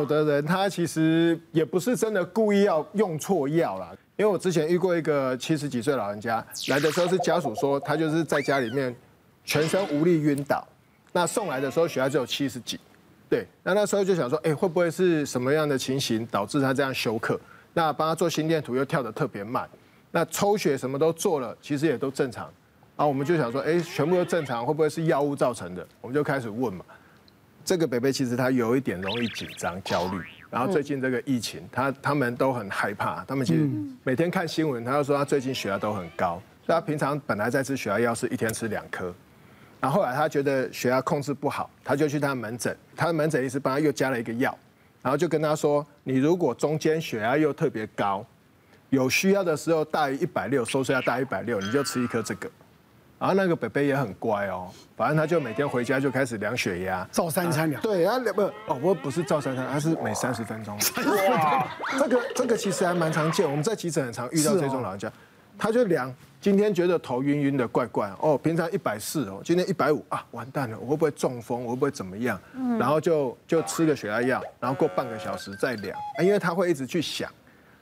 有的人他其实也不是真的故意要用错药啦，因为我之前遇过一个七十几岁老人家来的时候是家属说他就是在家里面全身无力晕倒，那送来的时候血压只有七十几，对，那那时候就想说，哎，会不会是什么样的情形导致他这样休克？那帮他做心电图又跳得特别慢，那抽血什么都做了，其实也都正常，然后我们就想说，哎，全部都正常，会不会是药物造成的？我们就开始问嘛。这个北北其实他有一点容易紧张、焦虑，然后最近这个疫情，他他们都很害怕。他们其实每天看新闻，他就说他最近血压都很高，所以他平常本来在吃血压药是一天吃两颗，然后后来他觉得血压控制不好，他就去他的门诊，他的门诊医师帮他又加了一个药，然后就跟他说，你如果中间血压又特别高，有需要的时候大于一百六，收缩要大于一百六，你就吃一颗这个。然后那个北北也很乖哦，反正他就每天回家就开始量血压，照三餐量。对，他不哦，不不是照三餐，他是每三十分钟。哇，这个这个其实还蛮常见，我们在急诊很常遇到这种老人家，他就量，今天觉得头晕晕的，怪怪哦，平常一百四哦，今天一百五啊，完蛋了，我会不会中风？我会不会怎么样？然后就就吃个血压药，然后过半个小时再量，因为他会一直去想，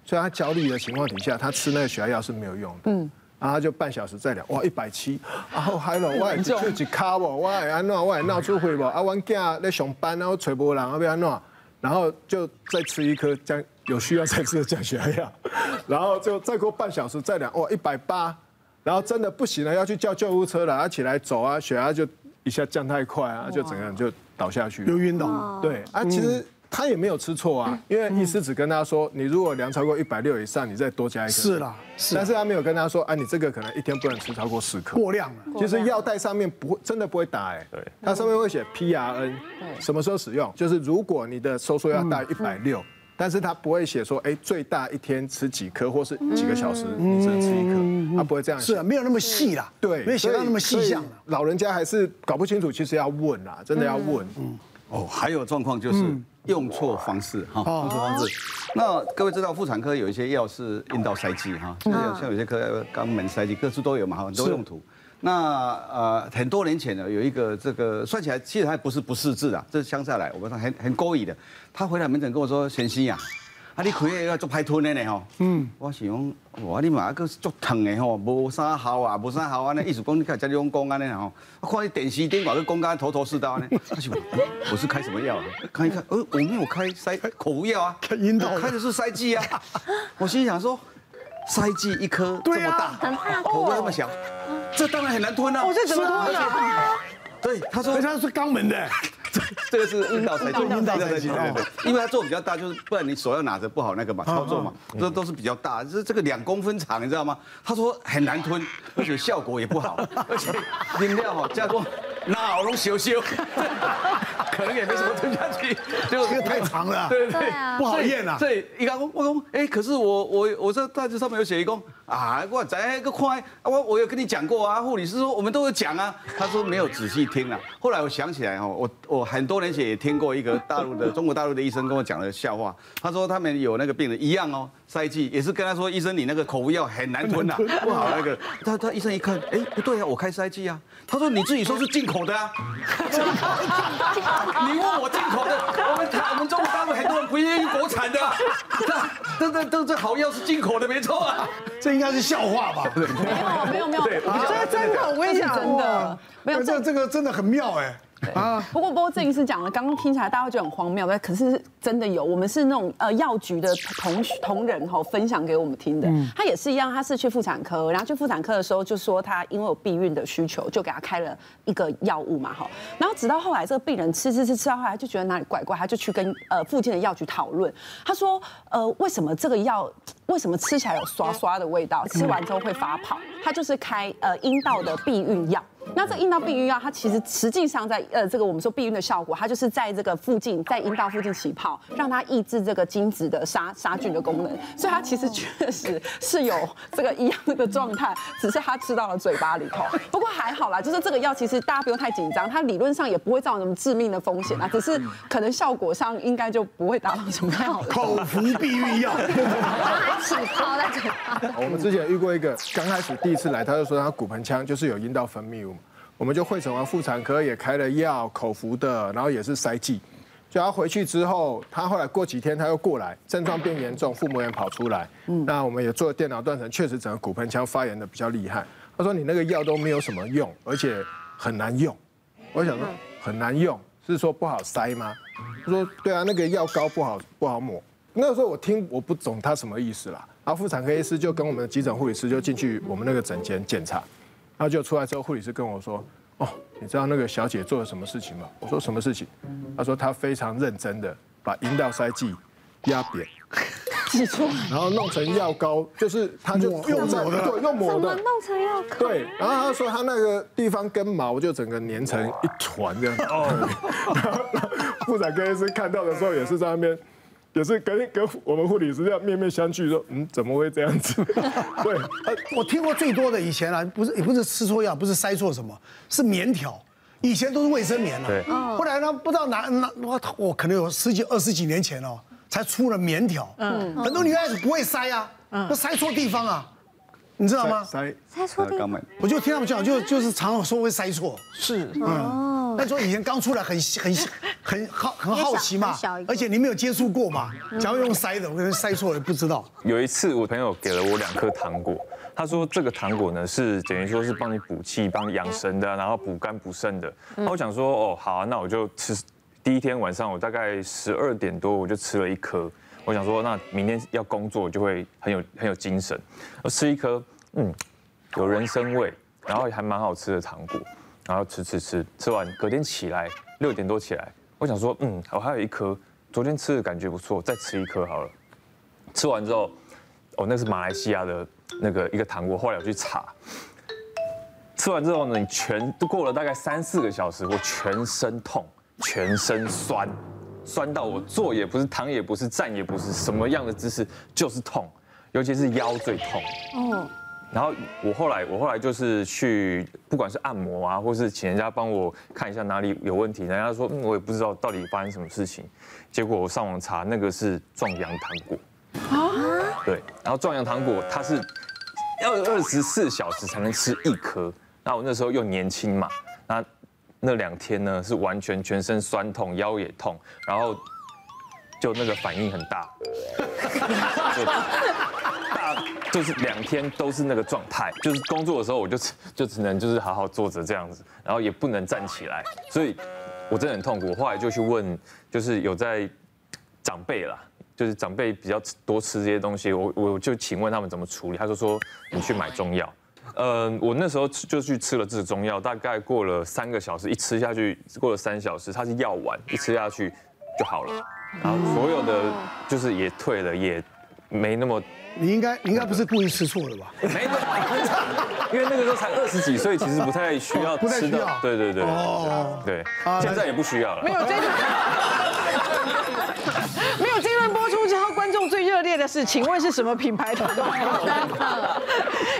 所以他焦虑的情况底下，他吃那个血压药是没有用的。嗯。然后他就半小时再量，哇，一百七，然后还有，我就一卡不，我还安怎，我还闹出血不，啊，我囝在上班，然后找不人，啊，要安怎，然后就再吃一颗降，有需要再吃的降血压药，然后就再过半小时再量，哇，一百八，然后真的不行了，要去叫救护车了，啊起来走啊，血压就一下降太快啊，就整个人就倒下去，又晕倒，对，啊，其实。他也没有吃错啊，因为医师只跟他说，你如果量超过一百六以上，你再多加一颗。是啦，是。但是他没有跟他说，啊，你这个可能一天不能吃超过十颗。过量了。其实药袋上面不会，真的不会打哎。对。它上面会写 PRN，什么时候使用？就是如果你的收缩压大于一百六，但是他不会写说，哎，最大一天吃几颗，或是几个小时你只能吃一颗，他不会这样写。是啊，没有那么细啦。对。没有写到那么细项。老人家还是搞不清楚，其实要问啦，真的要问。嗯。哦，还有状况就是。用错方式哈，用错方式。那各位知道妇产科有一些药是阴道塞剂哈，像有些科肛门塞剂，各处都有嘛，很多用途。那呃，很多年前呢，有一个这个算起来其实还不是不识字啊，这是乡下来，我们说很很勾引的。他回来门诊跟我说：“贤熙呀。”啊！你开个要做歹吞的呢吼，嗯，我想讲，哇！你嘛个足疼的吼，无啥效啊，无啥效啊，那意思讲你看这种讲安尼吼，我看你电视顶个讲干头头是道呢。他想，我是开什么药啊？看一看，呃，我没有开塞口服药啊，开阴道，开的是塞剂啊。我心想说，塞剂一颗这么大，口服那么小，这当然很难吞啊。我这怎么吞啊？对，他说他是肛门的。这个是阴道塞剂，阴道塞剂，对对对，因为它做比较大，就是不然你手要拿着不好那个嘛，操作嘛，这都是比较大，这这个两公分长，你知道吗？他说很难吞，而且效果也不好，而且饮料哈加多脑龙羞羞，可能也没什么吞下去，就这个太长了，对对，不好咽啊。所以一刚我说，哎，可是我我我这袋子上面有写一公啊，我在个快，我我有跟你讲过啊，护理师说我们都有讲啊，他说没有仔细听啊。后来我想起来哦，我我很多年前也听过一个大陆的中国大陆的医生跟我讲的笑话，他说他们有那个病人一样哦，塞剂也是跟他说，医生你那个口服药很难吞呐，不好那个，他他医生一看，哎不对啊，我开塞剂啊，他说你自己说是进口的啊，你问我进口的，我们台我们中不愿意国产的，这这这这好药是进口的没错啊，这应该是笑话吧？没有没有没有，这个真的，我跟你讲真的，没有这这个真的很妙哎。啊，不过不过郑医师讲了，刚刚听起来大家会觉得很荒谬，但可是真的有，我们是那种呃药局的同同仁哈分享给我们听的，他也是一样，他是去妇产科，然后去妇产科的时候就说他因为有避孕的需求，就给他开了一个药物嘛哈，然后直到后来这个病人吃吃吃吃到后来就觉得哪里怪怪，他就去跟呃附近的药局讨论，他说呃为什么这个药为什么吃起来有刷刷的味道，吃完之后会发泡，他就是开呃阴道的避孕药。那这阴道避孕药，它其实实际上在呃这个我们说避孕的效果，它就是在这个附近，在阴道附近起泡，让它抑制这个精子的杀杀菌的功能。所以它其实确实是有这个一样的状态，只是它吃到了嘴巴里头。不过还好啦，就是这个药其实大家不用太紧张，它理论上也不会造成什么致命的风险啊，只是可能效果上应该就不会达到什么太好的。口服避孕药，还起泡在嘴巴。我们之前遇过一个，刚开始第一次来，他就说他骨盆腔就是有阴道分泌物。我们就会诊完妇产科，也开了药，口服的，然后也是塞剂，就他回去之后，他后来过几天他又过来，症状变严重，腹膜炎跑出来。嗯，那我们也做了电脑断层，确实整个骨盆腔发炎的比较厉害。他说你那个药都没有什么用，而且很难用。我想说很难用，是说不好塞吗？他说对啊，那个药膏不好不好抹。那个时候我听我不懂他什么意思啦。然后妇产科医师就跟我们的急诊护理师就进去我们那个诊间检查，然后就出来之后，护理师跟我说。哦，你知道那个小姐做了什么事情吗？我说什么事情？她说她非常认真的把阴道塞剂压扁，挤出来，然后弄成药膏，就是她就用抹的，对，用抹的，怎么弄成药膏？对，然后她说她那个地方跟毛就整个粘成一团这样。哦，妇产科医师看到的时候也是在那边。也是跟跟我们护理师这样面面相觑，说嗯，怎么会这样子？对，呃，我听过最多的以前啊，不是也不是吃错药，不是塞错什么，是棉条，以前都是卫生棉了。对。后来呢，不知道哪哪我我可能有十几二十几年前哦，才出了棉条。嗯。很多女孩子不会塞啊，那塞错地方啊，你知道吗？塞塞错地方。我就听他们讲，就就是常常说会塞错。是。嗯。那时候以前刚出来很很很好很好奇嘛，而且你没有接触过嘛，假如用塞的，我可能塞错了不知道。有一次我朋友给了我两颗糖果，他说这个糖果呢是等于说是帮你补气、帮你养神的，然后补肝补肾的。那我想说哦好啊，那我就吃。第一天晚上我大概十二点多我就吃了一颗，我想说那明天要工作就会很有很有精神。我吃一颗，嗯，有人参味，然后还蛮好吃的糖果。然后吃吃吃，吃完隔天起来六点多起来，我想说，嗯，我还有一颗，昨天吃的感觉不错，再吃一颗好了。吃完之后，哦，那是马来西亚的那个一个糖果，后来我去查。吃完之后呢，你全都过了大概三四个小时，我全身痛，全身酸，酸到我坐也不是，躺也不是，站也不是，什么样的姿势就是痛，尤其是腰最痛。哦。然后我后来，我后来就是去，不管是按摩啊，或是请人家帮我看一下哪里有问题，人家说，嗯，我也不知道到底发生什么事情。结果我上网查，那个是壮阳糖果。啊？对。然后壮阳糖果它是要二十四小时才能吃一颗。然后我那时候又年轻嘛，那那两天呢是完全全身酸痛，腰也痛，然后就那个反应很大。就是两天都是那个状态，就是工作的时候我就就只能就是好好坐着这样子，然后也不能站起来，所以我真的很痛苦。我后来就去问，就是有在长辈啦，就是长辈比较多吃这些东西，我我就请问他们怎么处理，他就说你去买中药。嗯，我那时候就去吃了这个中药，大概过了三个小时，一吃下去过了三小时，它是药丸，一吃下去就好了，然后所有的就是也退了，也没那么。你应该，你应该不是故意吃错了吧？没有，因为那个时候才二十几岁，其实不太需要吃的。对对对，哦，对，现在也不需要了。没有这个，没有这段播出之后，观众最热烈的是，请问是什么品牌的？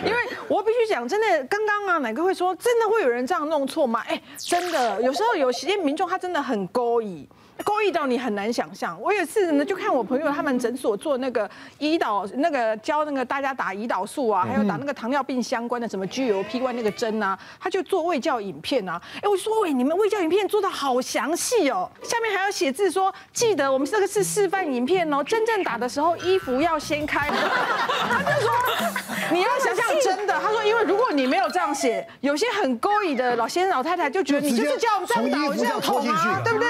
因为我必须讲，真的，刚刚啊，乃哥会说，真的会有人这样弄错吗？哎，真的，有时候有些民众他真的很勾引。勾引到你很难想象。我有一次呢，就看我朋友他们诊所做那个胰岛，那个教那个大家打胰岛素啊，还有打那个糖尿病相关的什么 GLP-1 那个针啊，他就做胃教影片啊。哎，我说喂，你们胃教影片做的好详细哦，下面还要写字说，记得我们这个是示范影片哦，真正打的时候衣服要掀开。他就说，你要想象真的。他说，因为如果你没有这样写，有些很勾引的老先生老太太就觉得你就是叫我们这样打，我这样捅啊，对不对？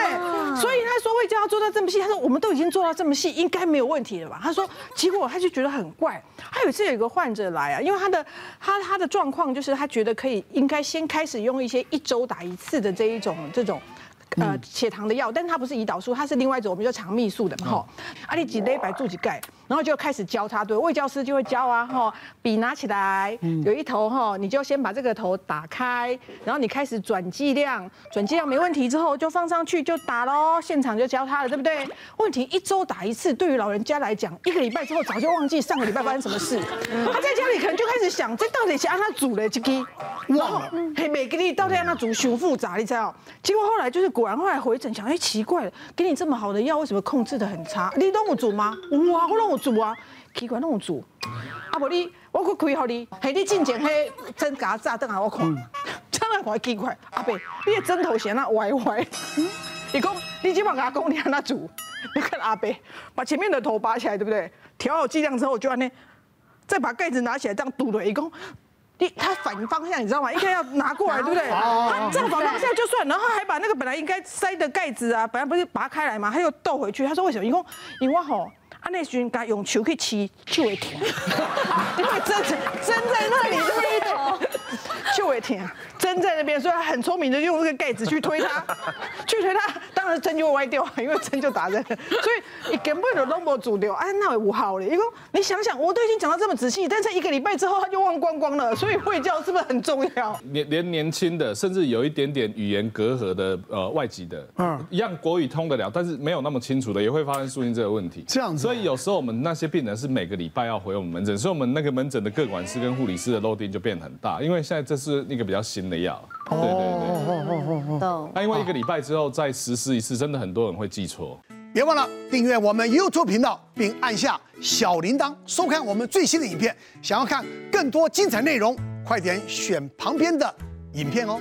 所以。他说卫教要做到这么细，他说我们都已经做到这么细，应该没有问题了吧？他说，结果他就觉得很怪。他有一次有一个患者来啊，因为他的他他的状况就是他觉得可以应该先开始用一些一周打一次的这一种这种。呃，血糖的药，但是它不是胰岛素，它是另外一种，我们叫肠泌素的嘛，哈。啊，你几粒白住几钙，然后就开始教他，对，卫教师就会教啊，哈，笔拿起来，有一头哈，你就先把这个头打开，然后你开始转剂量，转剂量没问题之后就放上去就打喽，现场就教他了，对不对？问题一周打一次，对于老人家来讲，一个礼拜之后早就忘记上个礼拜发生什么事，他在家里可能就开始想，这到底是按他煮的这个，忘了，嘿，每个你到底按他煮，很复杂，你知道？结果后来就是。果然后来回诊想，哎，奇怪了，给你这么好的药，为什么控制的很差？你都有煮吗？哇，我都有煮啊，奇怪，都有煮。啊，不你，我可开给你，嘿，你进前嘿针给他扎等下我看，真的怪奇怪。阿伯，你的针头显那歪歪，你讲。你基本上给他讲，你让他煮，你看阿伯把前面的头拔起来，对不对？调好剂量之后，就安尼，再把盖子拿起来，这样堵了一公。你他反方向，你知道吗？应该要拿过来，对不对？他正反方向就算，然后还把那个本来应该塞的盖子啊，本来不是拔开来吗？他又倒回去。他说为什么？因为因为吼，啊那时候他用球去吃，就会甜，因为针针在那里，对不对？就会甜。针在那边，所以他很聪明的用那个盖子去推它，去推它，当然针就会歪掉，因为针就打在，所以你根本就都没煮掉，哎，那也无好了。一个你想想，我都已经讲到这么仔细，但是一个礼拜之后他就忘光光了，所以会教是不是很重要？连连年轻的，甚至有一点点语言隔阂的，呃，外籍的，嗯，一样国语通得了，但是没有那么清楚的，也会发生树荫这个问题。这样子，所以有时候我们那些病人是每个礼拜要回我们门诊，所以我们那个门诊的各管师跟护理师的 loading 就变很大，因为现在这是一个比较新的药。对对对，那因为一个礼拜之后再实施一次，真的很多人会记错。别忘了订阅我们 YouTube 频道，并按下小铃铛，收看我们最新的影片。想要看更多精彩内容，快点选旁边的影片哦。